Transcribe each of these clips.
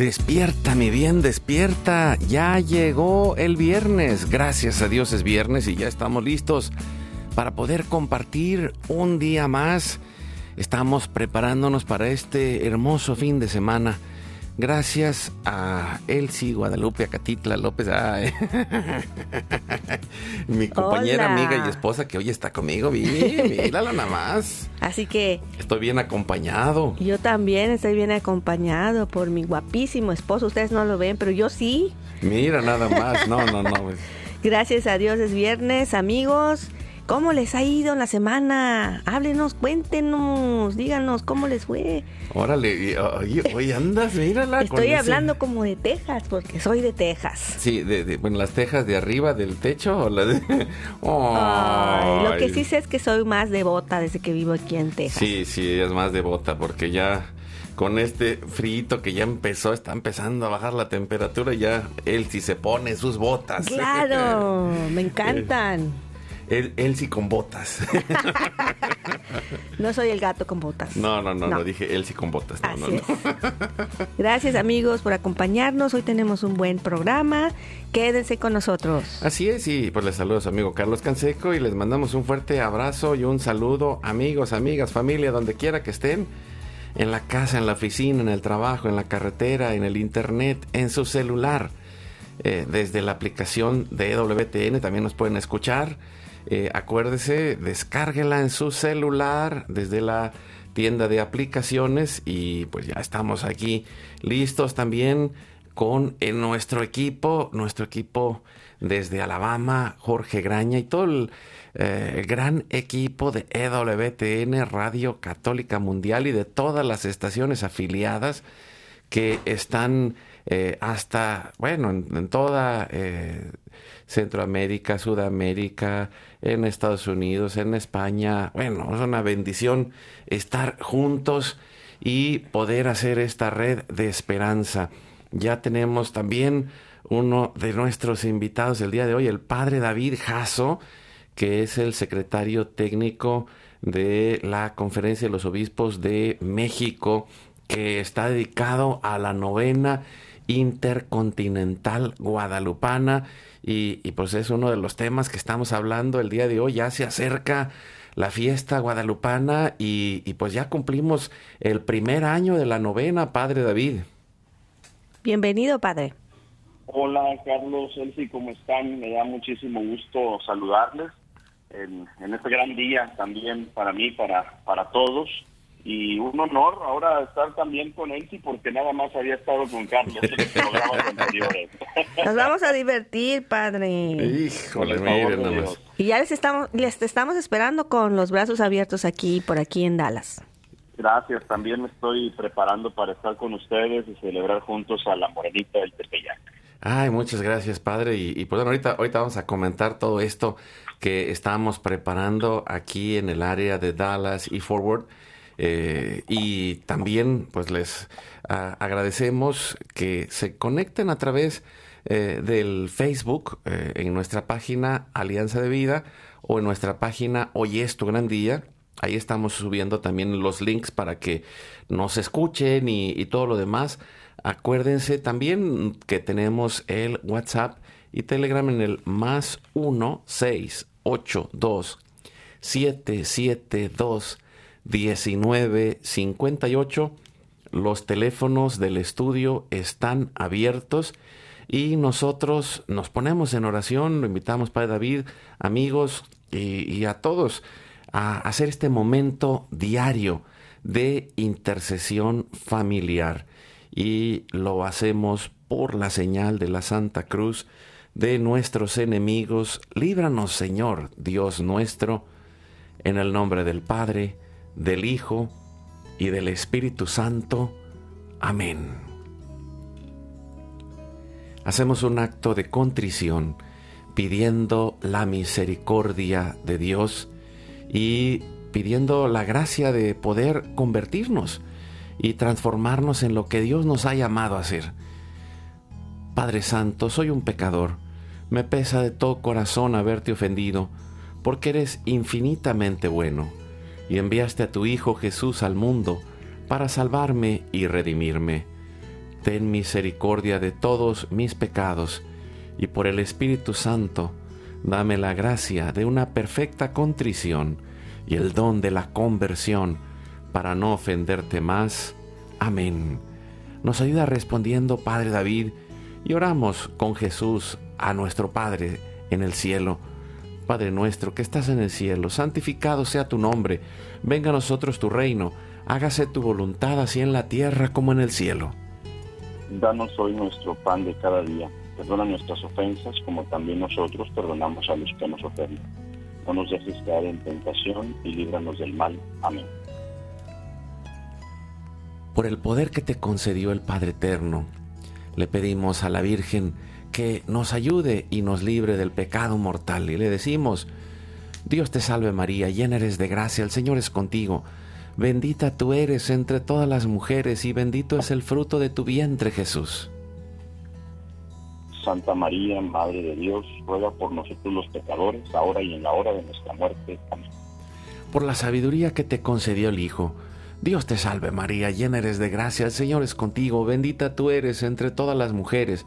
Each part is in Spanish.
Despierta, mi bien, despierta. Ya llegó el viernes. Gracias a Dios es viernes y ya estamos listos para poder compartir un día más. Estamos preparándonos para este hermoso fin de semana. Gracias a Elsie Guadalupe Acatitla López, mi compañera, amiga y esposa que hoy está conmigo. Míralo nada más. Así que. Estoy bien acompañado. Yo también estoy bien acompañado por mi guapísimo esposo. Ustedes no lo ven, pero yo sí. Mira, nada más. No, no, no. Gracias a Dios es viernes, amigos. ¿Cómo les ha ido en la semana? Háblenos, cuéntenos, díganos cómo les fue. Órale, hoy andas, mírala. Estoy hablando como de Texas, porque soy de Texas. Sí, de, bueno, las tejas de arriba del techo o la de... lo que sí sé es que soy más devota desde que vivo aquí en Texas. Sí, sí, es más devota porque ya con este frío que ya empezó, está empezando a bajar la temperatura, ya él sí se pone sus botas. Claro, me encantan. Él, sí con botas. no soy el gato con botas. No, no, no, no, dije él sí con botas. No, no, Gracias amigos por acompañarnos. Hoy tenemos un buen programa. Quédense con nosotros. Así es, y pues les saludo a su amigo Carlos Canseco y les mandamos un fuerte abrazo y un saludo, amigos, amigas, familia, donde quiera que estén. En la casa, en la oficina, en el trabajo, en la carretera, en el internet, en su celular. Eh, desde la aplicación de EWTN también nos pueden escuchar eh, acuérdese, descárguela en su celular desde la tienda de aplicaciones y pues ya estamos aquí listos también con eh, nuestro equipo, nuestro equipo desde Alabama, Jorge Graña y todo el, eh, gran equipo de EWTN, Radio Católica Mundial y de todas las estaciones afiliadas que están hasta, bueno, en, toda Centroamérica, Sudamérica, en Estados Unidos, en España. Bueno, es una bendición estar juntos y poder hacer esta red de esperanza. Ya tenemos también uno de nuestros invitados el día de hoy, el padre David Jasso, que es el secretario técnico de la Conferencia de los Obispos de México, que está dedicado a la novena intercontinental guadalupana y, pues es uno de los temas que estamos hablando el día de hoy. Ya se acerca la fiesta guadalupana y, pues ya cumplimos el primer año de la novena, Padre David. Bienvenido, Padre. Hola, Carlos, Elsie, ¿cómo están? Me da muchísimo gusto saludarles en, en este gran día también para mí, para, para todos y un honor ahora estar también con Elsie porque nada más había estado con Carlos en los programas anteriores. Nos vamos a divertir, padre. Híjole, miren Y ya les estamos, les estamos esperando con los brazos abiertos aquí, por aquí en Dallas. Gracias, también me estoy preparando para estar con ustedes y celebrar juntos a la Morenita del Tepeyac. Ay, muchas gracias, padre. Y, y pues bueno, ahorita, ahorita vamos a comentar todo esto que estamos preparando aquí en el área de Dallas y Forward. Eh, y también pues les agradecemos que se conecten a través eh, del Facebook eh, en nuestra página Alianza de Vida o en nuestra página Hoy es tu gran día. Ahí estamos subiendo también los links para que nos escuchen y, y todo lo demás. Acuérdense también que tenemos el WhatsApp y Telegram en el más 1 6 8 2 7 7 2 1958. Los teléfonos del estudio están abiertos y nosotros nos ponemos en oración, lo invitamos Padre David, amigos y, y a todos a hacer este momento diario de intercesión familiar y lo hacemos por la señal de la Santa Cruz de nuestros enemigos. Líbranos, Señor, Dios nuestro, en el nombre del Padre, del Hijo y del Espíritu Santo. Amén. Hacemos un acto de contrición pidiendo la misericordia de Dios y pidiendo la gracia de poder convertirnos y transformarnos en lo que Dios nos ha llamado a ser. Padre Santo, soy un pecador. Me pesa de todo corazón haberte ofendido, porque eres infinitamente bueno, y enviaste a tu Hijo Jesús al mundo para salvarme y redimirme. Ten misericordia de todos mis pecados, y por el Espíritu Santo, dame la gracia de una perfecta contrición y el don de la conversión para no ofenderte más. Amén. Nos ayuda respondiendo Padre David y oramos con Jesús a nuestro Padre en el cielo. Padre nuestro que estás en el cielo, santificado sea tu nombre, venga a nosotros tu reino, hágase tu voluntad así en la tierra como en el cielo. Danos hoy nuestro pan de cada día, perdona nuestras ofensas como también nosotros perdonamos a los que nos ofenden no nos dejes caer en tentación y líbranos del mal. Amén. Por el poder que te concedió el Padre Eterno, le pedimos a la Virgen que nos ayude y nos libre del pecado mortal. Y le decimos, Dios te salve María, llena eres de gracia, el Señor es contigo. Bendita tú eres entre todas las mujeres y bendito es el fruto de tu vientre Jesús. Santa María, Madre de Dios, ruega por nosotros los pecadores, ahora y en la hora de nuestra muerte. Amén. Por la sabiduría que te concedió el Hijo, Dios te salve María, llena eres de gracia, el Señor es contigo, bendita tú eres entre todas las mujeres,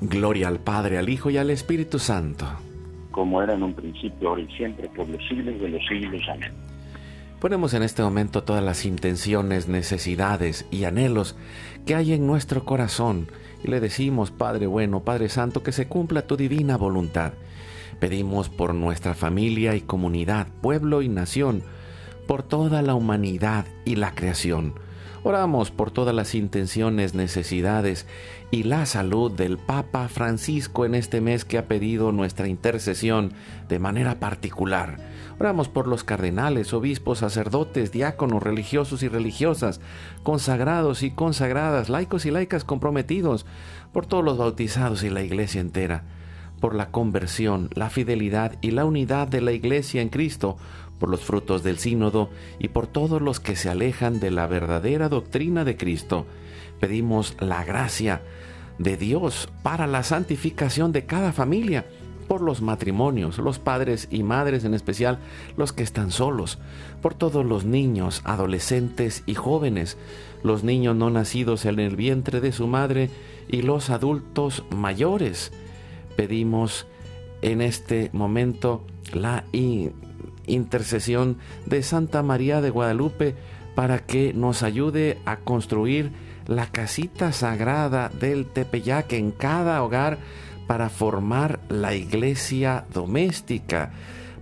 Gloria al Padre, al Hijo y al Espíritu Santo. Como era en un principio, ahora y siempre, por los siglos de los siglos. Amén. Ponemos en este momento todas las intenciones, necesidades y anhelos que hay en nuestro corazón y le decimos, Padre bueno, Padre Santo, que se cumpla tu divina voluntad. Pedimos por nuestra familia y comunidad, pueblo y nación, por toda la humanidad y la creación. Oramos por todas las intenciones, necesidades y la salud del Papa Francisco en este mes que ha pedido nuestra intercesión de manera particular. Oramos por los cardenales, obispos, sacerdotes, diáconos, religiosos y religiosas, consagrados y consagradas, laicos y laicas comprometidos, por todos los bautizados y la iglesia entera, por la conversión, la fidelidad y la unidad de la iglesia en Cristo, por los frutos del sínodo y por todos los que se alejan de la verdadera doctrina de Cristo. Pedimos la gracia de Dios para la santificación de cada familia por los matrimonios, los padres y madres en especial, los que están solos, por todos los niños, adolescentes y jóvenes, los niños no nacidos en el vientre de su madre y los adultos mayores. Pedimos en este momento la intercesión de Santa María de Guadalupe para que nos ayude a construir la casita sagrada del Tepeyac en cada hogar para formar la iglesia doméstica,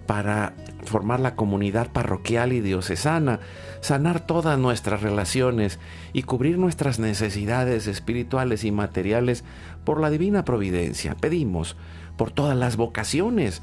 para formar la comunidad parroquial y diocesana, sanar todas nuestras relaciones y cubrir nuestras necesidades espirituales y materiales por la divina providencia. Pedimos por todas las vocaciones,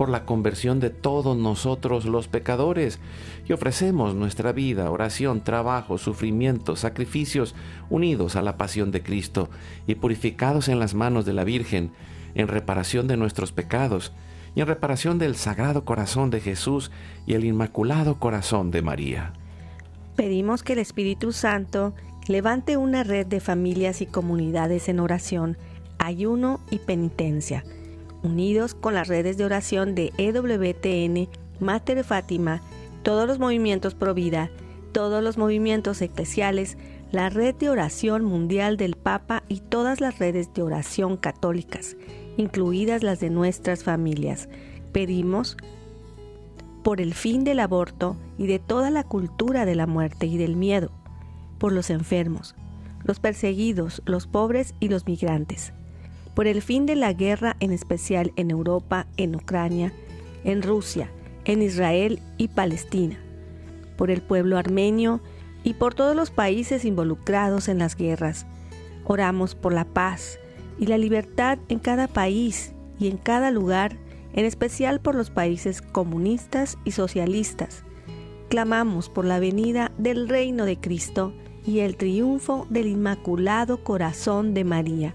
por la conversión de todos nosotros los pecadores, y ofrecemos nuestra vida, oración, trabajo, sufrimiento, sacrificios, unidos a la pasión de Cristo y purificados en las manos de la Virgen, en reparación de nuestros pecados, y en reparación del Sagrado Corazón de Jesús y el Inmaculado Corazón de María. Pedimos que el Espíritu Santo levante una red de familias y comunidades en oración, ayuno y penitencia, unidos con las redes de oración de EWTN, Mater Fátima, todos los movimientos Pro Vida, todos los movimientos eclesiales, la red de oración mundial del Papa y todas las redes de oración católicas incluidas las de nuestras familias. Pedimos por el fin del aborto y de toda la cultura de la muerte y del miedo, por los enfermos, los perseguidos, los pobres y los migrantes, por el fin de la guerra en especial en Europa, en Ucrania, en Rusia, en Israel y Palestina, por el pueblo armenio y por todos los países involucrados en las guerras. Oramos por la paz, y la libertad en cada país y en cada lugar, en especial por los países comunistas y socialistas. Clamamos por la venida del reino de Cristo y el triunfo del Inmaculado Corazón de María.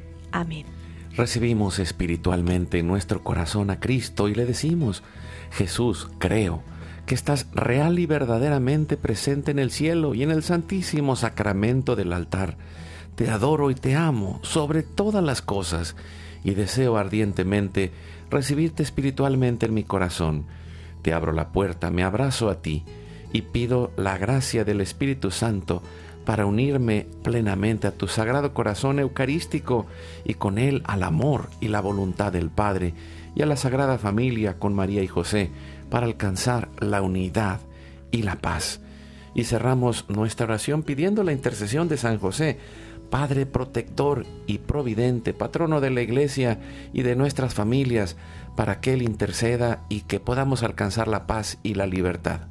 Amén. Recibimos espiritualmente en nuestro corazón a Cristo y le decimos, Jesús, creo que estás real y verdaderamente presente en el cielo y en el santísimo sacramento del altar te adoro y te amo sobre todas las cosas y deseo ardientemente recibirte espiritualmente en mi corazón. Te abro la puerta, me abrazo a ti y pido la gracia del Espíritu Santo para unirme plenamente a tu sagrado corazón eucarístico y con él al amor y la voluntad del Padre y a la Sagrada Familia con María y José para alcanzar la unidad y la paz. Y cerramos nuestra oración pidiendo la intercesión de San José Padre protector y providente, patrono de la iglesia y de nuestras familias, para que Él interceda y que podamos alcanzar la paz y la libertad.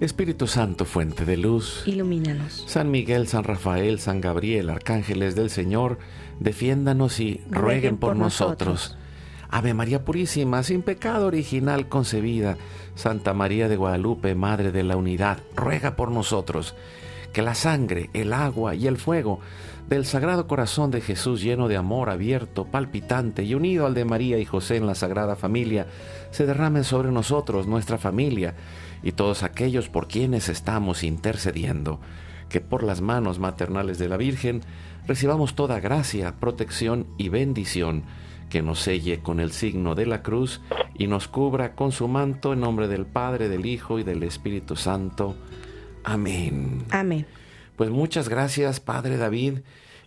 Espíritu Santo, fuente de luz, ilumínanos. San Miguel, San Rafael, San Gabriel, arcángeles del Señor, defiéndanos y rueguen, por, nosotros. Ave María Purísima, sin pecado original concebida, Santa María de Guadalupe, Madre de la Unidad, ruega por nosotros. Que la sangre, el agua y el fuego del Sagrado Corazón de Jesús lleno de amor abierto, palpitante y unido al de María y José en la Sagrada Familia, se derramen sobre nosotros, nuestra familia y todos aquellos por quienes estamos intercediendo, que por las manos maternales de la Virgen recibamos toda gracia, protección y bendición, que nos selle con el signo de la cruz y nos cubra con su manto en nombre del Padre, del Hijo y del Espíritu Santo. Amén. Amén. Pues muchas gracias, Padre David.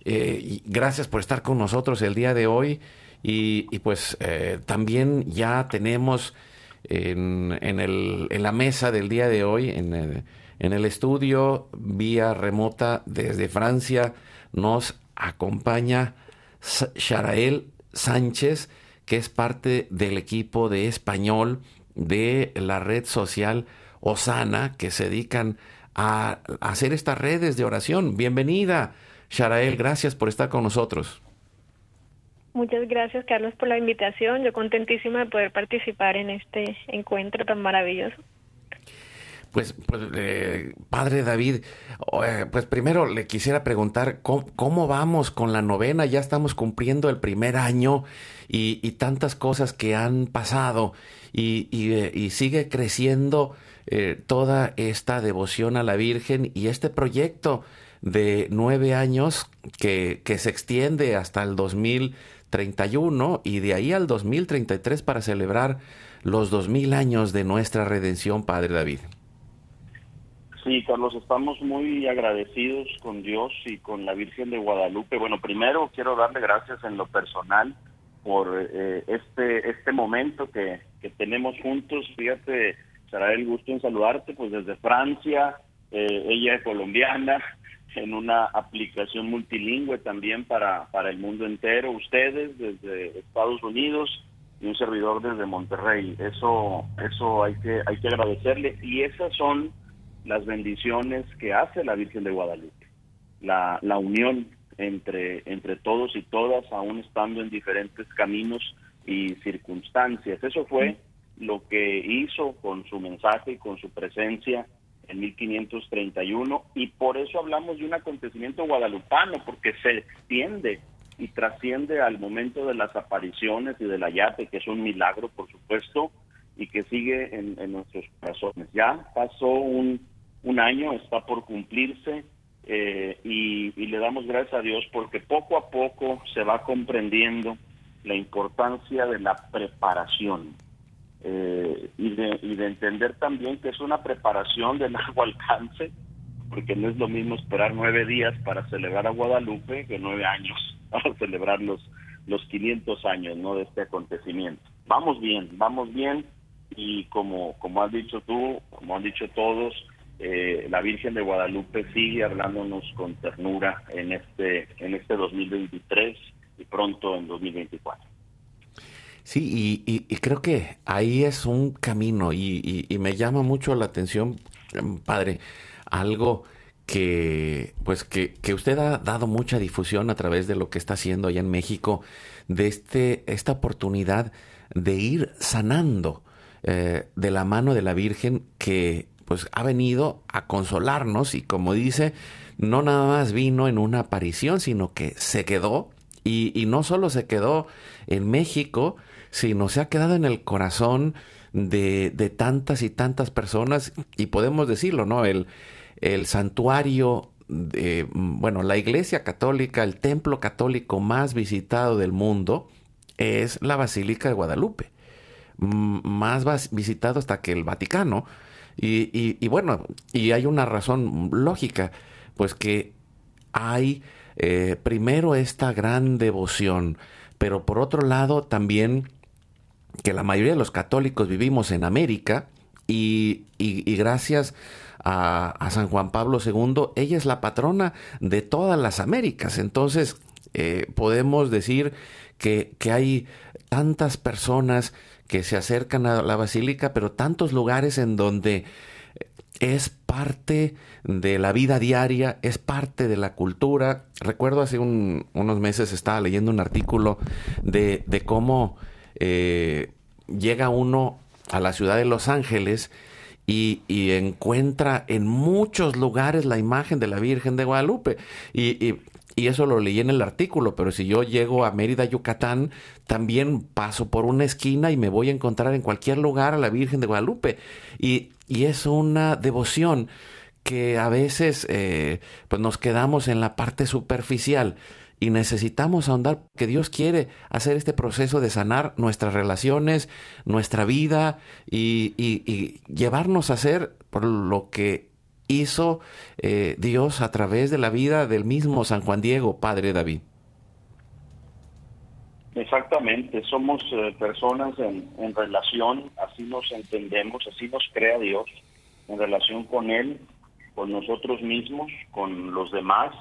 Eh, gracias por estar con nosotros el día de hoy. Y, pues eh, también ya tenemos en, el, en, la mesa del día de hoy, en, En el estudio, vía remota desde Francia, nos acompaña Sharael Sánchez, que es parte del equipo de español de la red social Osana, que se dedican a hacer estas redes de oración. Bienvenida, Sharael, gracias por estar con nosotros. Muchas gracias, Carlos, por la invitación. Yo contentísima de poder participar en este encuentro tan maravilloso. Pues, pues eh, padre David, eh, pues primero le quisiera preguntar ¿cómo, vamos con la novena. Ya estamos cumpliendo el primer año y, tantas cosas que han pasado y, y, sigue creciendo eh, toda esta devoción a la Virgen y este proyecto de nueve años que, que se extiende hasta el 2031 y de ahí al 2033 para celebrar los dos mil años de nuestra redención, Padre David. Sí, Carlos, estamos muy agradecidos con Dios y con la Virgen de Guadalupe. Bueno, primero quiero darle gracias en lo personal por eh, este este momento que, que tenemos juntos. Fíjate, será el gusto en saludarte, pues desde Francia, eh, ella es colombiana, en una aplicación multilingüe también para, para el mundo entero, ustedes desde Estados Unidos y un servidor desde Monterrey. Eso eso hay que hay que agradecerle y esas son las bendiciones que hace la Virgen de Guadalupe, la, la unión entre, entre todos y todas, aún estando en diferentes caminos y circunstancias. Eso fue lo que hizo con su mensaje y con su presencia en 1531 y por eso hablamos de un acontecimiento guadalupano, porque se extiende y trasciende al momento de las apariciones y del ayate, que es un milagro, por supuesto, y que sigue en, nuestros corazones. Ya pasó un un año, está por cumplirse eh, y, le damos gracias a Dios porque poco a poco se va comprendiendo la importancia de la preparación eh, y, de, y de entender también que es una preparación de largo alcance, porque no es lo mismo esperar nueve días para celebrar a Guadalupe que nueve años para celebrar los, los 500 años ¿no? de este acontecimiento. Vamos bien, vamos bien y como, como has dicho tú, como han dicho todos, eh, la Virgen de Guadalupe sigue hablándonos con ternura en este, en este 2023 y pronto en 2024. Sí, y, creo que ahí es un camino y, me llama mucho la atención, em, padre, algo que pues que, que, usted ha dado mucha difusión a través de lo que está haciendo allá en México, de este, esta oportunidad de ir sanando eh, de la mano de la Virgen que pues ha venido a consolarnos y como dice, no nada más vino en una aparición, sino que se quedó y, no solo se quedó en México, sino se ha quedado en el corazón de, de tantas y tantas personas y podemos decirlo, ¿no? El, el santuario de, bueno, la iglesia católica, el templo católico más visitado del mundo es la Basílica de Guadalupe, más visitado hasta que el Vaticano. Y, bueno, y hay una razón lógica, pues que hay eh, primero esta gran devoción, pero por otro lado también que la mayoría de los católicos vivimos en América y, gracias a, San Juan Pablo II, ella es la patrona de todas las Américas. Entonces, eh, podemos decir que, que hay tantas personas que se acercan a la basílica, pero tantos lugares en donde es parte de la vida diaria, es parte de la cultura. Recuerdo hace unos meses estaba leyendo un artículo de, cómo eh, llega uno a la ciudad de Los Ángeles y, encuentra en muchos lugares la imagen de la Virgen de Guadalupe. y, eso lo leí en el artículo, pero si yo llego a Mérida, Yucatán, también paso por una esquina y me voy a encontrar en cualquier lugar a la Virgen de Guadalupe. Y, y es una devoción que a veces eh, pues nos quedamos en la parte superficial y necesitamos ahondar que Dios quiere hacer este proceso de sanar nuestras relaciones, nuestra vida y, llevarnos a ser por lo que hizo eh, Dios a través de la vida del mismo San Juan Diego, Padre David. Exactamente, somos eh, personas en, relación, así nos entendemos, así nos crea Dios, en relación con Él, con nosotros mismos, con los demás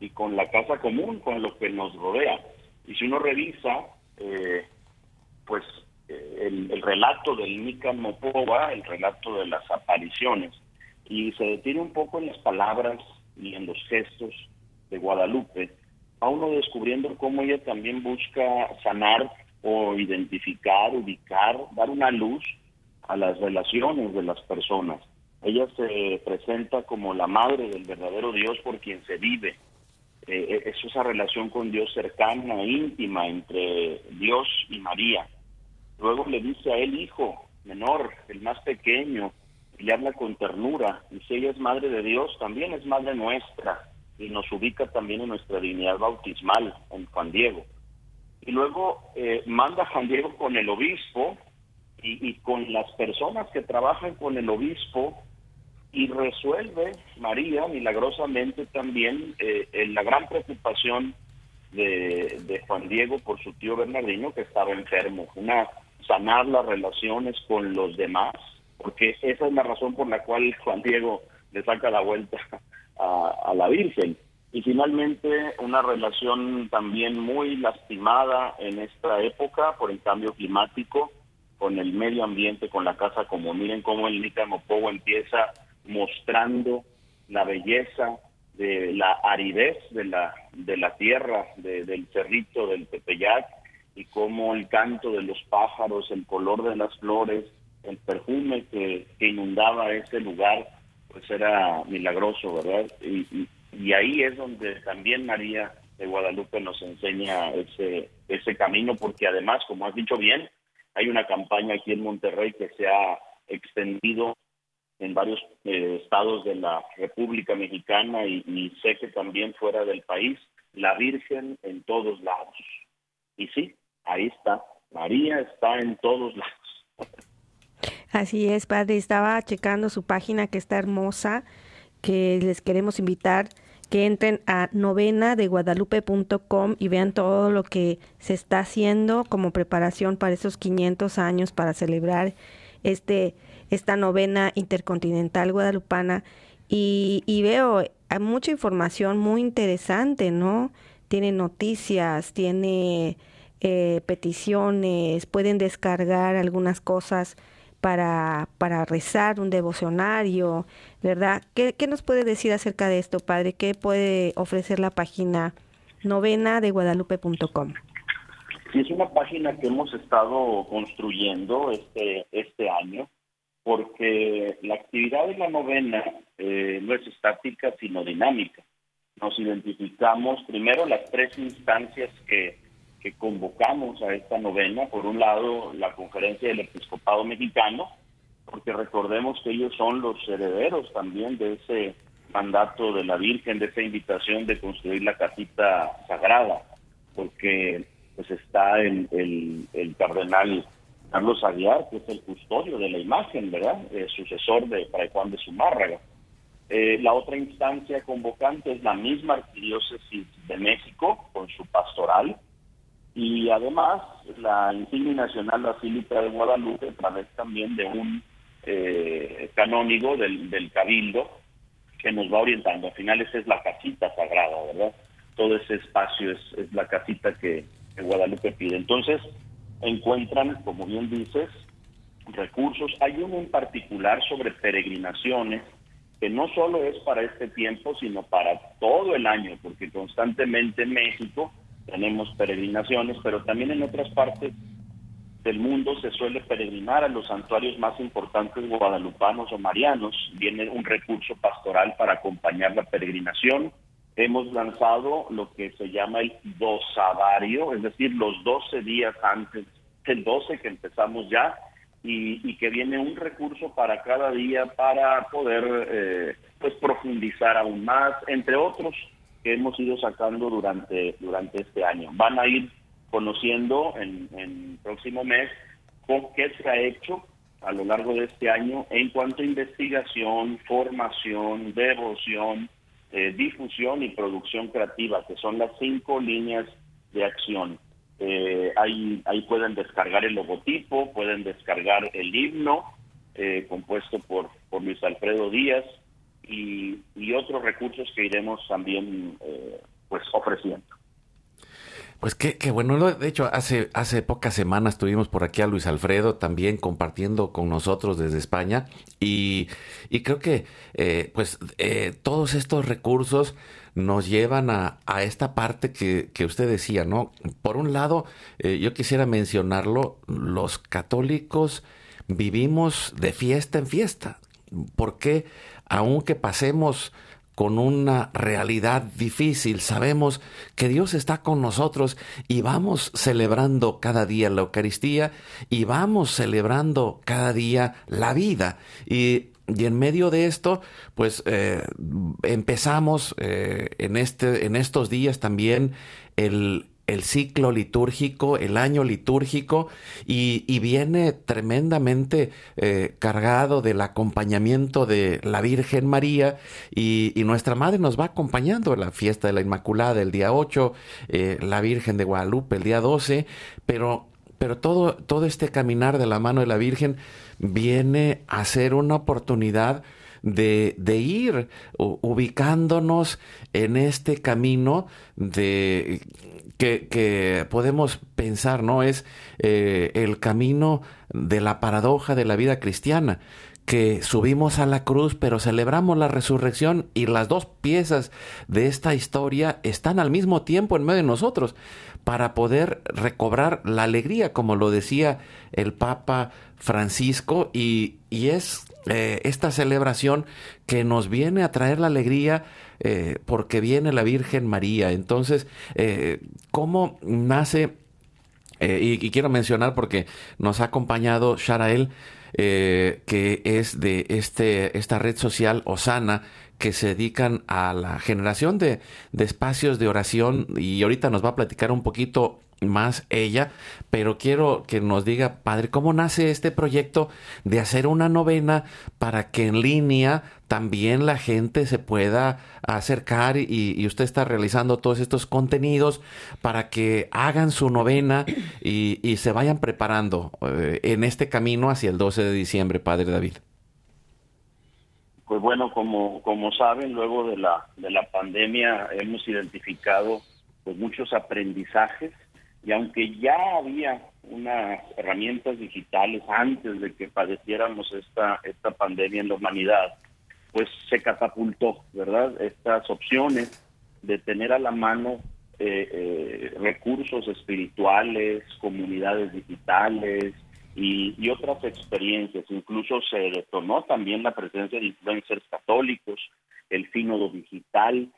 y con la casa común, con lo que nos rodea. Y si uno revisa, eh, pues eh, el, relato del Nican Mopova, el relato de las apariciones, y se detiene un poco en las palabras y en los gestos de Guadalupe, a uno descubriendo cómo ella también busca sanar o identificar, ubicar, dar una luz a las relaciones de las personas. Ella se presenta como la madre del verdadero Dios por quien se vive. Eh, eh, es esa relación con Dios cercana, íntima entre Dios y María. Luego le dice a él, hijo menor, el más pequeño, y le habla con ternura. Y si ella es madre de Dios, también es madre nuestra y nos ubica también en nuestra dignidad bautismal, en Juan Diego. Y luego eh, manda Juan Diego con el obispo y, con las personas que trabajan con el obispo y resuelve María milagrosamente también eh, en la gran preocupación de, Juan Diego por su tío Bernardino que estaba enfermo, una sanar las relaciones con los demás, porque esa es la razón por la cual Juan Diego le saca la vuelta a, la Virgen. Y finalmente una relación también muy lastimada en esta época por el cambio climático, con el medio ambiente, con la casa como miren cómo el Nicamopogo empieza mostrando la belleza de la aridez de la de la tierra, del cerrito del Tepeyac y cómo el canto de los pájaros, el color de las flores, el perfume que, que inundaba ese lugar pues era milagroso, ¿verdad? Y, y, ahí es donde también María de Guadalupe nos enseña ese, ese camino, porque además, como has dicho bien, hay una campaña aquí en Monterrey que se ha extendido en varios eh, estados de la República Mexicana y, sé que también fuera del país, la Virgen en todos lados. Y sí, ahí está, María está en todos lados. Así es, padre. Estaba checando su página que está hermosa, que les queremos invitar que entren a novena de guadalupe.com y vean todo lo que se está haciendo como preparación para esos 500 años para celebrar este esta novena intercontinental guadalupana y, y veo hay mucha información muy interesante, ¿no? Tiene noticias, tiene eh, peticiones, pueden descargar algunas cosas para, para rezar, un devocionario, ¿verdad? ¿Qué, ¿Qué, nos puede decir acerca de esto, Padre? ¿Qué puede ofrecer la página novena de guadalupe.com? Es una página que hemos estado construyendo este, este año, porque la actividad de la novena eh, no es estática, sino dinámica. Nos identificamos primero las tres instancias que que convocamos a esta novena, por un lado la conferencia del episcopado mexicano, porque recordemos que ellos son los herederos también de ese mandato de la Virgen, de esa invitación de construir la casita sagrada, porque pues está el, el, cardenal Carlos Aguiar, que es el custodio de la imagen, ¿verdad? El sucesor de Fray Juan de Zumárraga. Eh, la otra instancia convocante es la misma arquidiócesis de México, con su pastoral, y además la insignia nacional Basílica de Guadalupe a través también de un eh, canónigo del, cabildo que nos va orientando. Al final esa es la casita sagrada, ¿verdad? Todo ese espacio es, es la casita que, que Guadalupe pide. Entonces encuentran, como bien dices, recursos. Hay uno en particular sobre peregrinaciones que no solo es para este tiempo, sino para todo el año, porque constantemente en México tenemos peregrinaciones, pero también en otras partes del mundo se suele peregrinar a los santuarios más importantes guadalupanos o marianos. Viene un recurso pastoral para acompañar la peregrinación. Hemos lanzado lo que se llama el dosavario, es decir, los 12 días antes del 12 que empezamos ya, y, que viene un recurso para cada día para poder eh, pues profundizar aún más, entre otros que hemos ido sacando durante, durante este año. Van a ir conociendo en, el próximo mes con qué se ha hecho a lo largo de este año en cuanto a investigación, formación, devoción, eh, difusión y producción creativa, que son las cinco líneas de acción. Eh, ahí, ahí pueden descargar el logotipo, pueden descargar el himno eh, compuesto por, por Luis Alfredo Díaz, y, otros recursos que iremos también eh, pues ofreciendo. Pues qué, bueno, de hecho hace, hace pocas semanas tuvimos por aquí a Luis Alfredo también compartiendo con nosotros desde España y, creo que eh, pues eh, todos estos recursos nos llevan a, esta parte que, usted decía, ¿no? Por un lado, eh, yo quisiera mencionarlo, los católicos vivimos de fiesta en fiesta, porque aunque pasemos con una realidad difícil, sabemos que Dios está con nosotros y vamos celebrando cada día la Eucaristía y vamos celebrando cada día la vida. Y, en medio de esto, pues eh, empezamos eh, en, este, en estos días también el, el ciclo litúrgico, el año litúrgico, y, viene tremendamente eh, cargado del acompañamiento de la Virgen María, y, nuestra Madre nos va acompañando en la fiesta de la Inmaculada el día 8, eh, la Virgen de Guadalupe el día 12, pero, pero todo, todo este caminar de la mano de la Virgen viene a ser una oportunidad de, de, ir ubicándonos en este camino de que, podemos pensar, ¿no? Es eh, el camino de la paradoja de la vida cristiana que subimos a la cruz, pero celebramos la resurrección y las dos piezas de esta historia están al mismo tiempo en medio de nosotros para poder recobrar la alegría, como lo decía el Papa Francisco, y, y es eh, esta celebración que nos viene a traer la alegría eh, porque viene la Virgen María. Entonces, eh, ¿cómo nace? Y, quiero mencionar porque nos ha acompañado Sharael, que es de este, esta red social Osana, que se dedican a la generación de, de espacios de oración y ahorita nos va a platicar un poquito más ella, pero quiero que nos diga, padre, ¿cómo nace este proyecto de hacer una novena para que en línea también la gente se pueda acercar y, usted está realizando todos estos contenidos para que hagan su novena y, se vayan preparando eh, en este camino hacia el 12 de diciembre, padre David? Pues bueno, como, como saben, luego de la, de la pandemia hemos identificado pues muchos aprendizajes y aunque ya había unas herramientas digitales antes de que padeciéramos esta, esta pandemia en la humanidad, pues se catapultó, ¿verdad? Estas opciones de tener a la mano eh, eh, recursos espirituales, comunidades digitales y, otras experiencias. Incluso se detonó también la presencia de influencers católicos, el sínodo digital,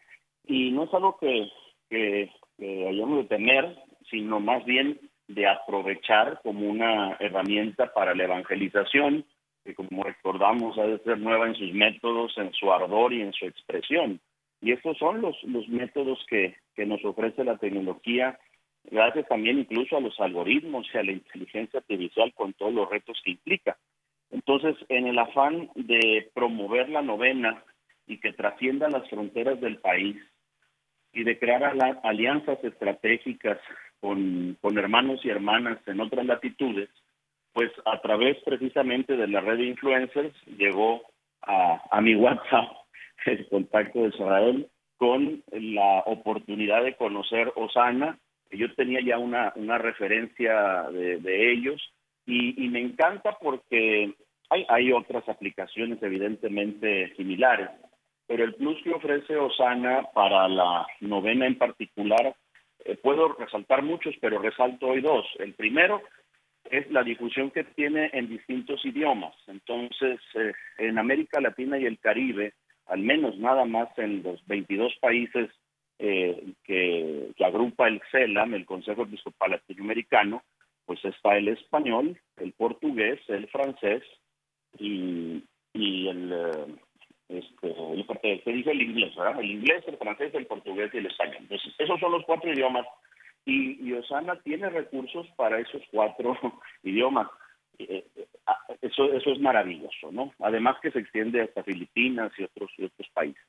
y no es algo que, que, que hayamos de temer, sino más bien de aprovechar como una herramienta para la evangelización, que como recordamos ha de ser nueva en sus métodos, en su ardor y en su expresión. Y estos son los, los métodos que, que nos ofrece la tecnología, gracias también incluso a los algoritmos y a la inteligencia artificial con todos los retos que implica. Entonces, en el afán de promover la novena y que trascienda las fronteras del país y de crear alianzas estratégicas con, con hermanos y hermanas en otras latitudes, pues a través precisamente de la red de influencers llegó a, a mi WhatsApp el contacto de Israel con la oportunidad de conocer Osana. Yo tenía ya una, una referencia de, de ellos y, y, me encanta porque hay, hay otras aplicaciones evidentemente similares, pero el plus que ofrece Osana para la novena en particular eh, puedo resaltar muchos, pero resalto hoy dos. El primero es la difusión que tiene en distintos idiomas. Entonces, eh, en América Latina y el Caribe, al menos nada más en los 22 países eh, que, agrupa el CELAM, el Consejo Episcopal Latinoamericano, pues está el español, el portugués, el francés y el, este, se dice el inglés, ¿verdad? El inglés, el francés, el portugués y el español. Entonces, esos son los cuatro idiomas. Y, Osana tiene recursos para esos cuatro idiomas. Eh, eh, ah, eso, eso es maravilloso, ¿no? Además que se extiende hasta Filipinas y otros, otros países.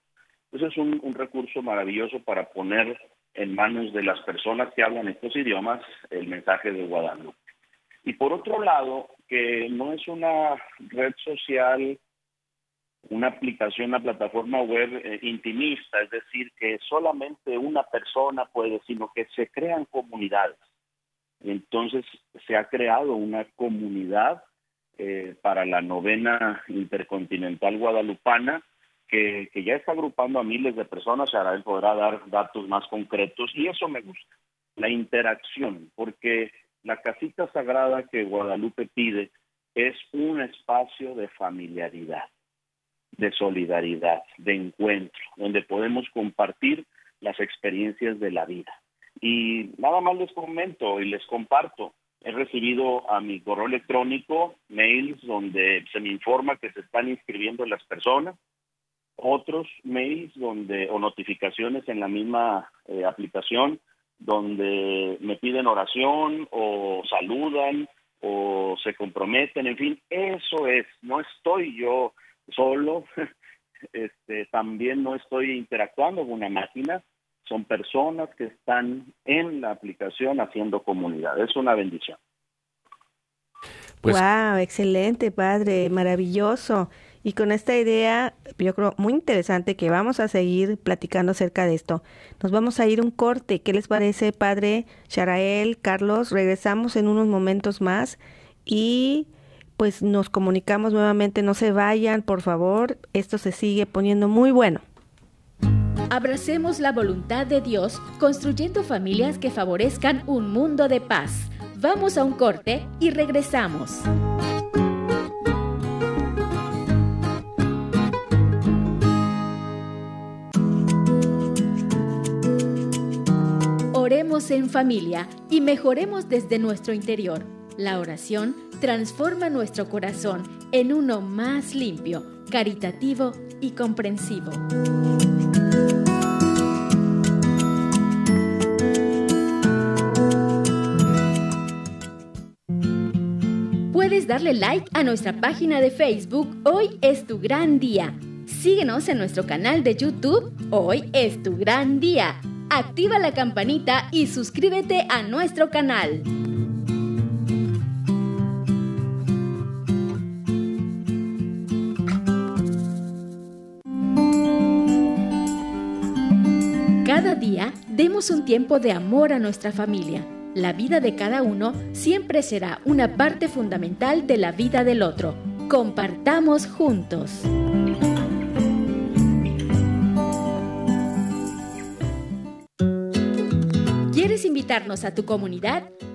Entonces es un, un recurso maravilloso para poner en manos de las personas que hablan estos idiomas el mensaje de Guadalupe. Y por otro lado, que no es una red social una aplicación, una plataforma web eh, intimista, es decir, que solamente una persona puede, sino que se crean comunidades. Entonces se ha creado una comunidad eh, para la novena intercontinental guadalupana que, ya está agrupando a miles de personas, ahora él podrá dar datos más concretos y eso me gusta, la interacción, porque la casita sagrada que Guadalupe pide es un espacio de familiaridad, de solidaridad, de encuentro, donde podemos compartir las experiencias de la vida. Y nada más les comento y les comparto. He recibido a mi correo electrónico mails donde se me informa que se están inscribiendo las personas, otros mails donde o notificaciones en la misma eh, aplicación donde me piden oración o saludan o se comprometen, en fin, eso es, no estoy yo solo, este, también no estoy interactuando con una máquina, son personas que están en la aplicación haciendo comunidad, es una bendición. Pues, wow, excelente, padre, maravilloso. Y con esta idea, yo creo muy interesante que vamos a seguir platicando acerca de esto. Nos vamos a ir un corte. ¿Qué les parece, padre Sharael, Carlos? Regresamos en unos momentos más y pues nos comunicamos nuevamente. No se vayan, por favor. Esto se sigue poniendo muy bueno. Abracemos la voluntad de Dios construyendo familias que favorezcan un mundo de paz. Vamos a un corte y regresamos. Oremos en familia y mejoremos desde nuestro interior. La oración transforma nuestro corazón en uno más limpio, caritativo y comprensivo. Puedes darle like a nuestra página de Facebook Hoy es tu gran día. Síguenos en nuestro canal de YouTube Hoy es tu gran día activa la campanita y suscríbete a nuestro canal. Demos un tiempo de amor a nuestra familia. La vida de cada uno siempre será una parte fundamental de la vida del otro. Compartamos juntos. ¿Quieres invitarnos a tu comunidad?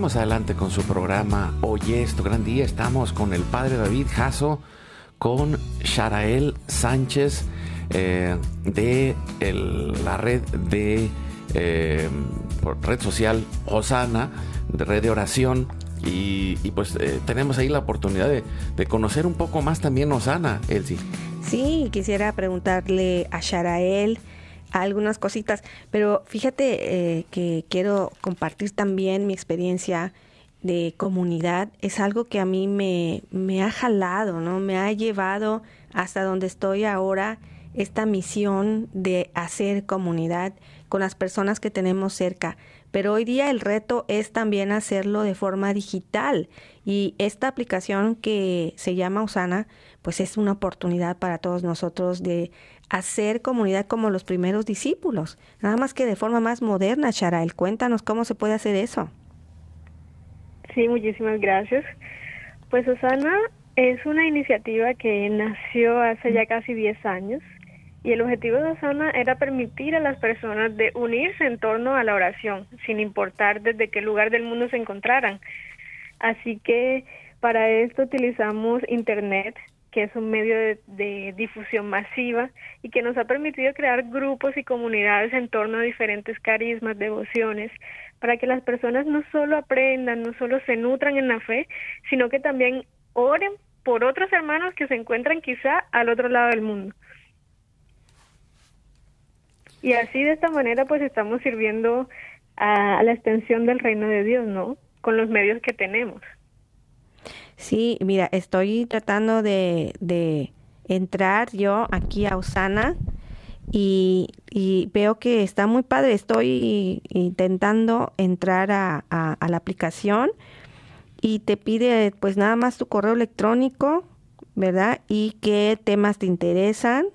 Adelante con su programa Hoy es tu gran día. Estamos con el padre David Jasso, con Sharael Sánchez eh, de la red de eh, red social Osana, de red de oración. Y, pues eh, tenemos ahí la oportunidad de, de, conocer un poco más también Osana, Elsie. Sí, quisiera preguntarle a Sharael algunas cositas, pero fíjate eh, que quiero compartir también mi experiencia de comunidad. Es algo que a mí me, me ha jalado, ¿no? Me ha llevado hasta donde estoy ahora esta misión de hacer comunidad con las personas que tenemos cerca. Pero hoy día el reto es también hacerlo de forma digital y esta aplicación que se llama Usana, pues es una oportunidad para todos nosotros de hacer comunidad como los primeros discípulos, nada más que de forma más moderna, Charael. Cuéntanos cómo se puede hacer eso. Sí, muchísimas gracias. Pues Usana es una iniciativa que nació hace ya casi 10 años y el objetivo de Osana era permitir a las personas de unirse en torno a la oración, sin importar desde qué lugar del mundo se encontraran. Así que para esto utilizamos Internet, que es un medio de, difusión masiva y que nos ha permitido crear grupos y comunidades en torno a diferentes carismas, devociones, para que las personas no solo aprendan, no solo se nutran en la fe, sino que también oren por otros hermanos que se encuentran quizá al otro lado del mundo. Y así de esta manera pues estamos sirviendo a, la extensión del reino de Dios, ¿no? Con los medios que tenemos. Sí, mira, estoy tratando de, de entrar yo aquí a Usana y, y, veo que está muy padre. Estoy intentando entrar a, a, la aplicación y te pide pues nada más tu correo electrónico, ¿verdad? Y qué temas te interesan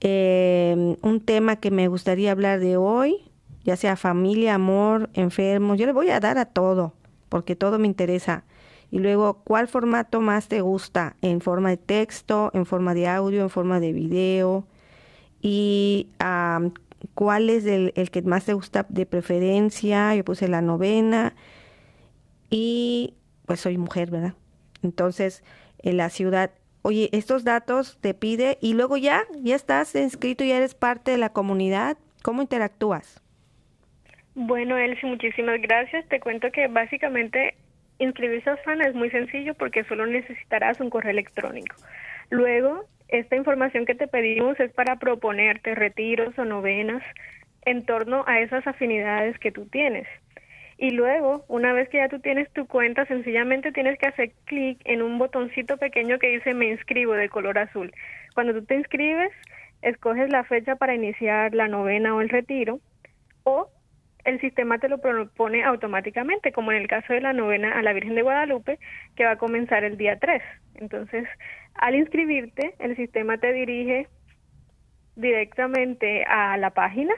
eh, un tema que me gustaría hablar de hoy, ya sea familia, amor, enfermos, yo le voy a dar a todo, porque todo me interesa. Y luego, ¿cuál formato más te gusta? En forma de texto, en forma de audio, en forma de video. Y cuál es el, el, que más te gusta de preferencia. Yo puse la novena. Y pues soy mujer, ¿verdad? Entonces, en la ciudad oye, estos datos te pide y luego ya, ya estás inscrito, ya eres parte de la comunidad. ¿Cómo interactúas? Bueno, Elsie, muchísimas gracias. Te cuento que básicamente inscribirse a Osana es muy sencillo porque solo necesitarás un correo electrónico. Luego, esta información que te pedimos es para proponerte retiros o novenas en torno a esas afinidades que tú tienes. Y luego, una vez que ya tú tienes tu cuenta, sencillamente tienes que hacer clic en un botoncito pequeño que dice me inscribo de color azul. Cuando tú te inscribes, escoges la fecha para iniciar la novena o el retiro o el sistema te lo propone automáticamente, como en el caso de la novena a la Virgen de Guadalupe, que va a comenzar el día 3. Entonces, al inscribirte, el sistema te dirige directamente a la página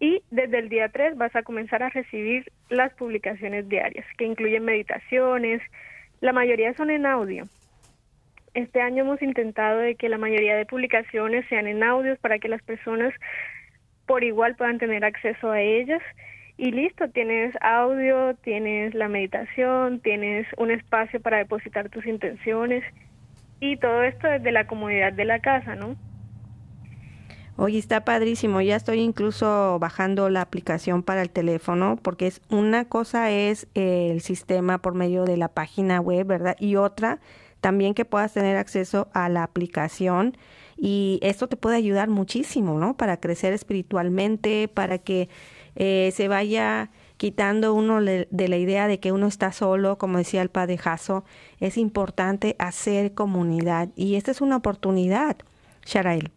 y desde el día 3 vas a comenzar a recibir las publicaciones diarias, que incluyen meditaciones, la mayoría son en audio. Este año hemos intentado de que la mayoría de publicaciones sean en audios para que las personas por igual puedan tener acceso a ellas. Y listo, tienes audio, tienes la meditación, tienes un espacio para depositar tus intenciones y todo esto desde la comodidad de la casa, ¿no? Oye, está padrísimo. Ya estoy incluso bajando la aplicación para el teléfono porque es una cosa es el sistema por medio de la página web, ¿verdad? Y otra también que puedas tener acceso a la aplicación y esto te puede ayudar muchísimo, ¿no? Para crecer espiritualmente, para que eh, se vaya quitando uno de la idea de que uno está solo, como decía el padre Jaso, es importante hacer comunidad y esta es una oportunidad, Sharael.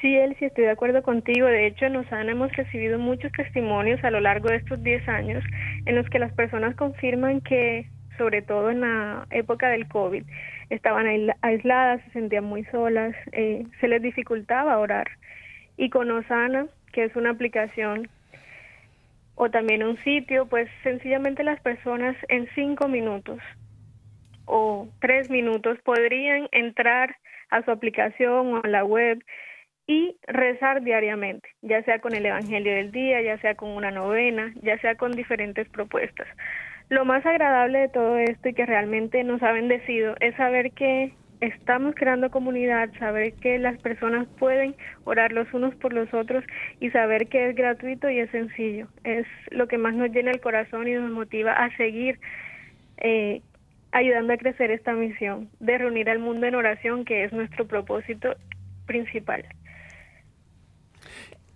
Sí, Elsie, estoy de acuerdo contigo. De hecho, en Osana hemos recibido muchos testimonios a lo largo de estos 10 años en los que las personas confirman que, sobre todo en la época del COVID, estaban aisladas, se sentían muy solas, eh, se les dificultaba orar. Y con Osana, que es una aplicación o también un sitio, pues sencillamente las personas en cinco minutos o tres minutos podrían entrar a su aplicación o a la web y rezar diariamente, ya sea con el Evangelio del día, ya sea con una novena, ya sea con diferentes propuestas. Lo más agradable de todo esto y que realmente nos ha bendecido es saber que estamos creando comunidad, saber que las personas pueden orar los unos por los otros y saber que es gratuito y es sencillo. Es lo que más nos llena el corazón y nos motiva a seguir eh, ayudando a crecer esta misión de reunir al mundo en oración, que es nuestro propósito principal.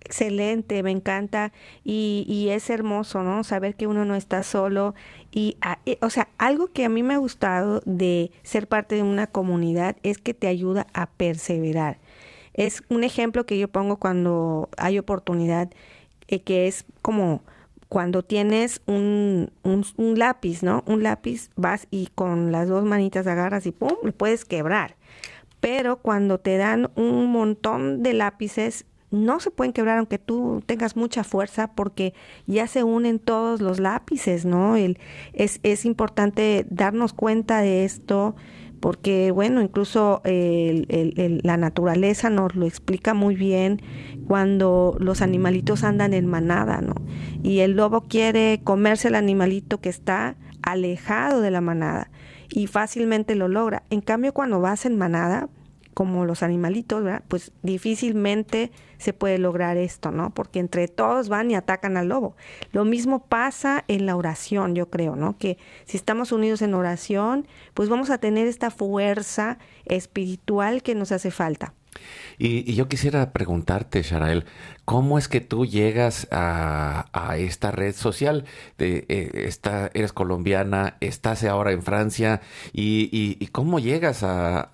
Excelente, me encanta y, y, es hermoso, ¿no? Saber que uno no está solo y, o sea, algo que a mí me ha gustado de ser parte de una comunidad es que te ayuda a perseverar. Es un ejemplo que yo pongo cuando hay oportunidad, eh, que es como cuando tienes un, un, un, lápiz, ¿no? Un lápiz, vas y con las dos manitas agarras y ¡pum! lo puedes quebrar. Pero cuando te dan un montón de lápices, no se pueden quebrar aunque tú tengas mucha fuerza porque ya se unen todos los lápices, ¿no? El, es, es importante darnos cuenta de esto porque, bueno, incluso la naturaleza nos lo explica muy bien cuando los animalitos andan en manada, ¿no? Y el lobo quiere comerse al animalito que está alejado de la manada y fácilmente lo logra. En cambio, cuando vas en manada, como los animalitos, ¿verdad? pues difícilmente se puede lograr esto, ¿no? Porque entre todos van y atacan al lobo. Lo mismo pasa en la oración, yo creo, ¿no? Que si estamos unidos en oración, pues vamos a tener esta fuerza espiritual que nos hace falta. Y, yo quisiera preguntarte, Sharael, ¿cómo es que tú llegas a, esta red social? De, eh, eres colombiana, estás ahora en Francia, y, cómo llegas a,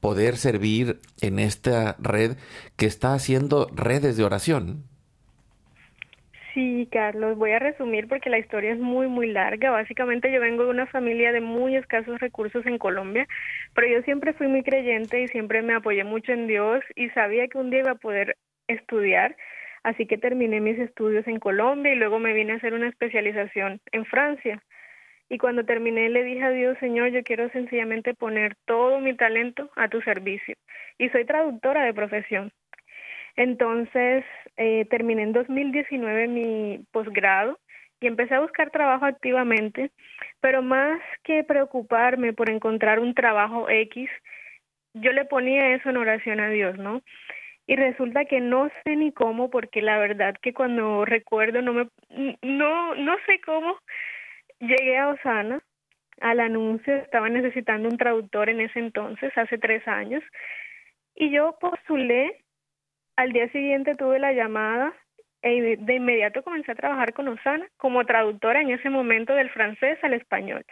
poder servir en esta red que está haciendo redes de oración? Sí, Carlos, voy a resumir porque la historia es muy, muy larga. Básicamente yo vengo de una familia de muy escasos recursos en Colombia, pero yo siempre fui muy creyente y siempre me apoyé mucho en Dios y sabía que un día iba a poder estudiar, así que terminé mis estudios en Colombia y luego me vine a hacer una especialización en Francia. Y cuando terminé le dije a Dios, Señor, yo quiero sencillamente poner todo mi talento a tu servicio. Y soy traductora de profesión. Entonces, eh, terminé en 2019 mi posgrado y empecé a buscar trabajo activamente, pero más que preocuparme por encontrar un trabajo X, yo le ponía eso en oración a Dios, ¿no? Y resulta que no sé ni cómo, porque la verdad que cuando recuerdo no me, no, no sé cómo llegué a Osana, al anuncio, estaba necesitando un traductor en ese entonces, hace tres años, y yo postulé al día siguiente tuve la llamada e de inmediato comencé a trabajar con Osana como traductora en ese momento del francés al español,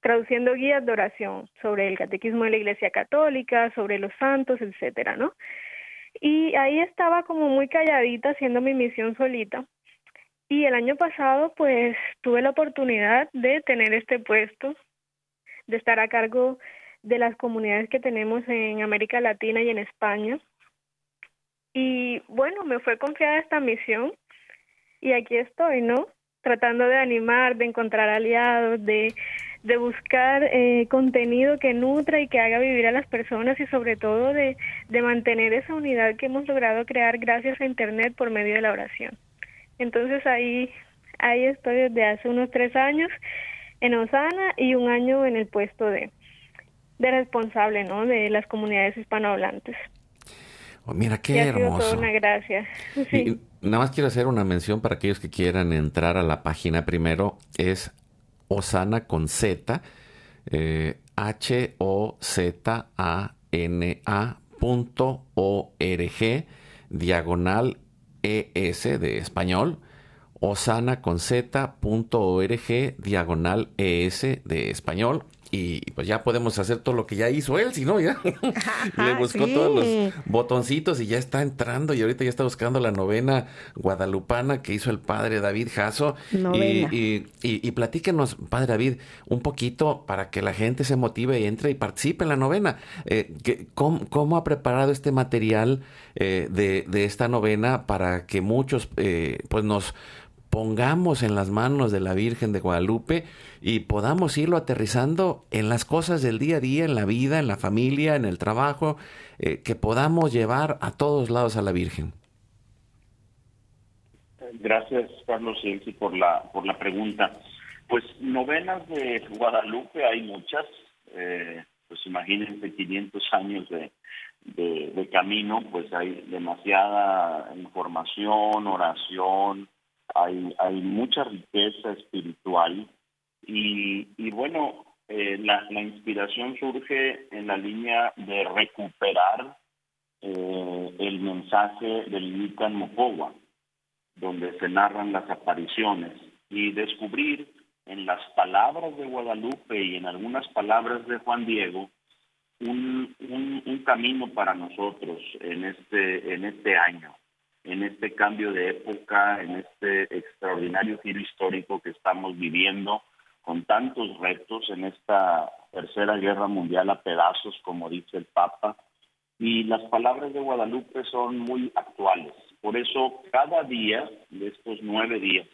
traduciendo guías de oración sobre el catequismo de la Iglesia Católica, sobre los santos, etcétera, ¿no? Y ahí estaba como muy calladita haciendo mi misión solita. Y el año pasado pues tuve la oportunidad de tener este puesto, de estar a cargo de las comunidades que tenemos en América Latina y en España y bueno, me fue confiada esta misión y aquí estoy, ¿no? Tratando de animar, de encontrar aliados, de, de buscar eh, contenido que nutra y que haga vivir a las personas y sobre todo de, de mantener esa unidad que hemos logrado crear gracias a Internet por medio de la oración. Entonces ahí, ahí estoy desde hace unos tres años en Osana y un año en el puesto de, de responsable ¿no? de las comunidades hispanohablantes. Oh, mira, qué hermoso. una gracia. nada más quiero hacer una mención para aquellos que quieran entrar a la página primero. Es Osana con Z, eh, H-O-Z-A-N-A punto O-R-G, diagonal E-S de español. Osana con Z punto O-R-G, diagonal E-S de español y pues ya podemos hacer todo lo que ya hizo él, si no, ya le buscó todos los botoncitos y ya está entrando y ahorita ya está buscando la novena guadalupana que hizo el padre David Jasso. Y, y, platíquenos, padre David, un poquito para que la gente se motive y entre y participe en la novena. Eh, ¿cómo, ha preparado este material eh, de, de, esta novena para que muchos eh, pues nos pongamos en las manos de la Virgen de Guadalupe y podamos irlo aterrizando en las cosas del día a día, en la vida, en la familia, en el trabajo, eh, que podamos llevar a todos lados a la Virgen. Gracias, Carlos Elsi, por la, por la pregunta. Pues novenas de Guadalupe hay muchas, eh, pues imagínense 500 años de, de camino, pues hay demasiada información, oración, hay, hay mucha riqueza espiritual y, y bueno, eh, la, inspiración surge en la línea de recuperar eh, el mensaje del Nican Mokowa, donde se narran las apariciones y descubrir en las palabras de Guadalupe y en algunas palabras de Juan Diego un, un, camino para nosotros en este, en este año, en este cambio de época, en este extraordinario giro histórico que estamos viviendo, con tantos retos en esta tercera guerra mundial a pedazos, como dice el Papa. Y las palabras de Guadalupe son muy actuales. Por eso, cada día de estos nueve días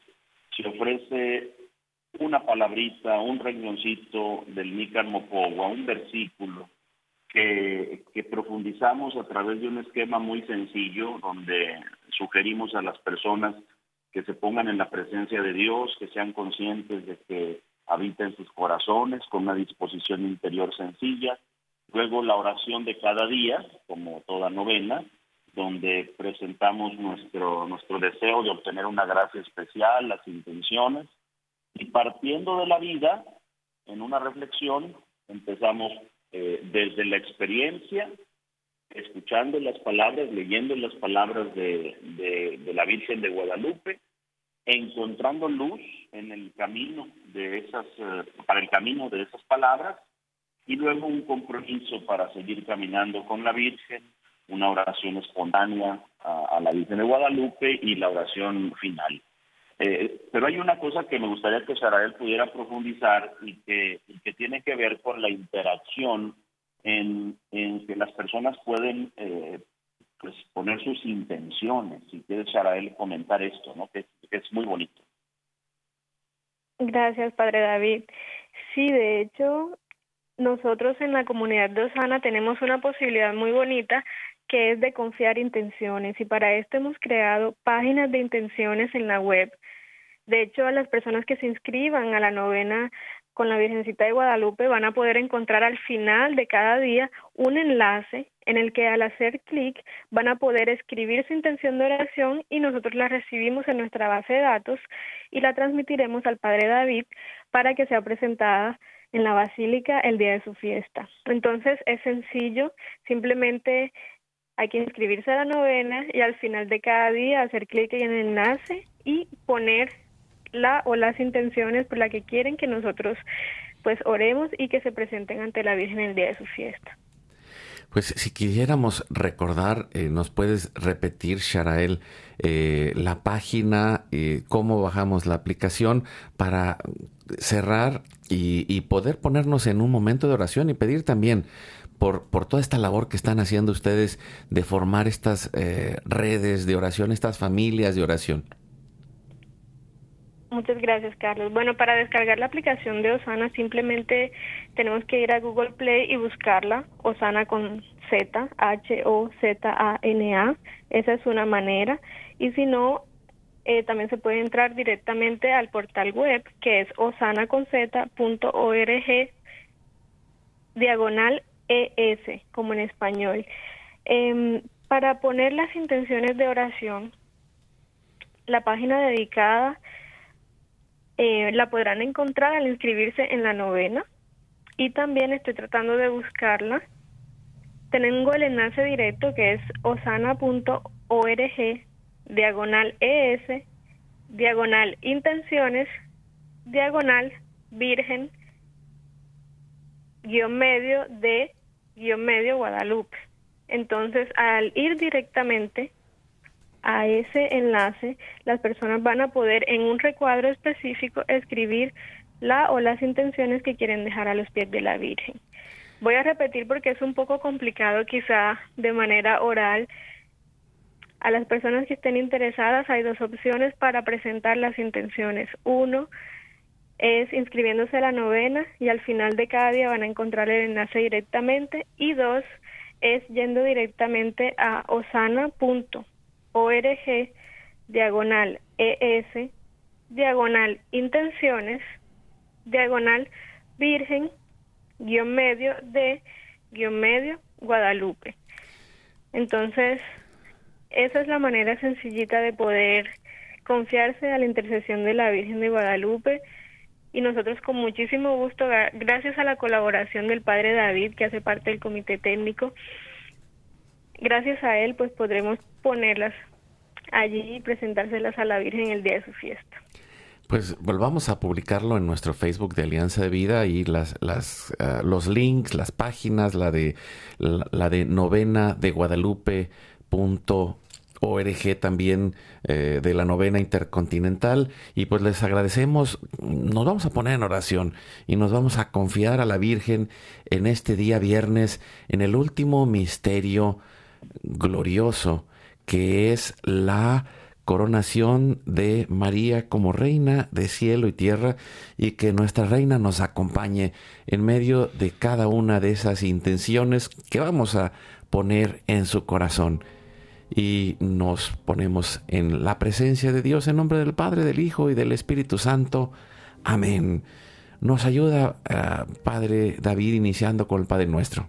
se ofrece una palabrita, un rengloncito del Nícar Mopogua, un versículo que, que profundizamos a través de un esquema muy sencillo donde sugerimos a las personas que se pongan en la presencia de Dios, que sean conscientes de que habita en sus corazones con una disposición interior sencilla. Luego la oración de cada día, como toda novena, donde presentamos nuestro, nuestro deseo de obtener una gracia especial, las intenciones, y partiendo de la vida, en una reflexión, empezamos eh, desde la experiencia, escuchando las palabras, leyendo las palabras de, de, la Virgen de Guadalupe, encontrando luz en el camino de esas, eh, para el camino de esas palabras, y luego un compromiso para seguir caminando con la Virgen, una oración espontánea a, la Virgen de Guadalupe y la oración final. Eh, pero hay una cosa que me gustaría que Sarael pudiera profundizar y que, que tiene que ver con la interacción en, que las personas pueden eh, pues poner sus intenciones. Si quiere Sarael comentar esto, ¿no? Que, que es muy bonito. Gracias, Padre David. Sí, de hecho, nosotros en la comunidad de Osana tenemos una posibilidad muy bonita que es de confiar intenciones y para esto hemos creado páginas de intenciones en la web. De hecho, las personas que se inscriban a la novena con la Virgencita de Guadalupe van a poder encontrar al final de cada día un enlace en el que al hacer clic van a poder escribir su intención de oración y nosotros la recibimos en nuestra base de datos y la transmitiremos al Padre David para que sea presentada en la basílica el día de su fiesta. Entonces es sencillo, simplemente hay que inscribirse a la novena y al final de cada día hacer clic en el enlace y poner la o las intenciones por las que quieren que nosotros pues oremos y que se presenten ante la Virgen el día de su fiesta. Pues si quisiéramos recordar, eh, ¿nos puedes repetir, Sharael, eh, la página, eh, cómo bajamos la aplicación para cerrar y, y, poder ponernos en un momento de oración y pedir también por, por toda esta labor que están haciendo ustedes de formar estas eh, redes de oración, estas familias de oración. Muchas gracias, Carlos. Bueno, para descargar la aplicación de Osana simplemente tenemos que ir a Google Play y buscarla, Osana con Z, H-O-Z-A-N-A. Esa es una manera. Y si no, eh, también se puede entrar directamente al portal web que es osanaconz.org diagonal ES, como en español. Em, para poner las intenciones de oración, la página dedicada eh, la podrán encontrar al inscribirse en la novena y también estoy tratando de buscarla. Tengo el enlace directo que es osana.org diagonal ES diagonal intenciones diagonal virgen guion medio de guion medio Guadalupe. Entonces, al ir directamente a ese enlace, las personas van a poder en un recuadro específico escribir la o las intenciones que quieren dejar a los pies de la Virgen. Voy a repetir porque es un poco complicado quizá de manera oral. A las personas que estén interesadas hay dos opciones para presentar las intenciones. Uno, es inscribiéndose a la novena y al final de cada día van a encontrar el enlace directamente y dos es yendo directamente a osana.org diagonal ES diagonal intenciones diagonal virgen guion medio de guion medio Guadalupe. Entonces, esa es la manera sencillita de poder confiarse a la intercesión de la Virgen de Guadalupe y nosotros con muchísimo gusto, gracias a la colaboración del padre David, que hace parte del comité técnico, gracias a él pues podremos ponerlas allí y presentárselas a la Virgen el día de su fiesta. Pues volvamos a publicarlo en nuestro Facebook de Alianza de Vida y las, las, uh, los links, las páginas, la de, la, de novena de Guadalupe ORG también eh, de la novena intercontinental y pues les agradecemos, nos vamos a poner en oración y nos vamos a confiar a la Virgen en este día viernes, en el último misterio glorioso que es la coronación de María como reina de cielo y tierra y que nuestra reina nos acompañe en medio de cada una de esas intenciones que vamos a poner en su corazón. Y nos ponemos en la presencia de Dios en nombre del Padre, del Hijo y del Espíritu Santo. Amén. Nos ayuda, uh, Padre David, iniciando con el Padre nuestro.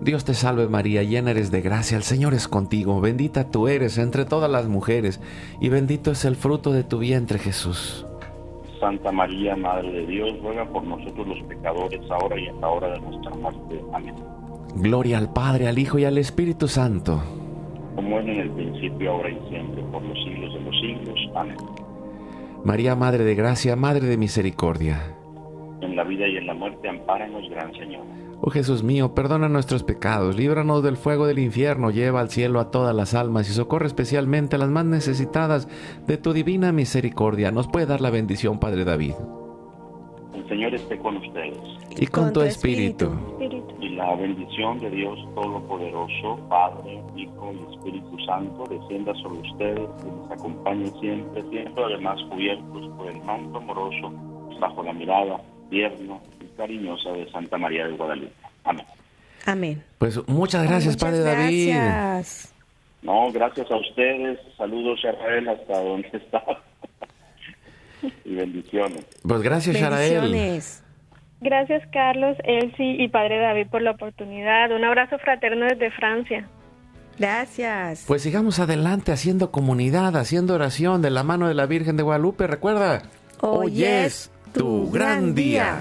Dios te salve María, llena eres de gracia, el Señor es contigo, bendita tú eres entre todas las mujeres y bendito es el fruto de tu vientre Jesús. Santa María, Madre de Dios, ruega por nosotros los pecadores, ahora y en la hora de nuestra muerte. Amén. Gloria al Padre, al Hijo y al Espíritu Santo. Como en el principio, ahora y siempre, por los siglos de los siglos. Amén. María, Madre de Gracia, Madre de Misericordia. En la vida y en la muerte, ampáranos, Gran Señor. Oh Jesús mío, perdona nuestros pecados, líbranos del fuego del infierno, lleva al cielo a todas las almas y socorre especialmente a las más necesitadas de tu divina misericordia. Nos puede dar la bendición, Padre David. El Señor esté con ustedes. Y con, con tu espíritu. Espíritu. Y la bendición de Dios Todopoderoso, Padre, Hijo y Espíritu Santo, descienda sobre ustedes y les acompañe siempre, siempre además cubiertos por el manto amoroso, bajo la mirada tierna y cariñosa de Santa María de Guadalupe. Amén. Amén. Pues muchas gracias, Muchas Padre David. gracias. No, gracias a ustedes. Saludos, Israel, hasta donde está. y bendiciones. Pues gracias, Sharael. Bendiciones. Gracias, Carlos, Elsie y Padre David, por la oportunidad. Un abrazo fraterno desde Francia. Gracias. Pues sigamos adelante haciendo comunidad, haciendo oración de la mano de la Virgen de Guadalupe. Recuerda, Hoy es tu gran día.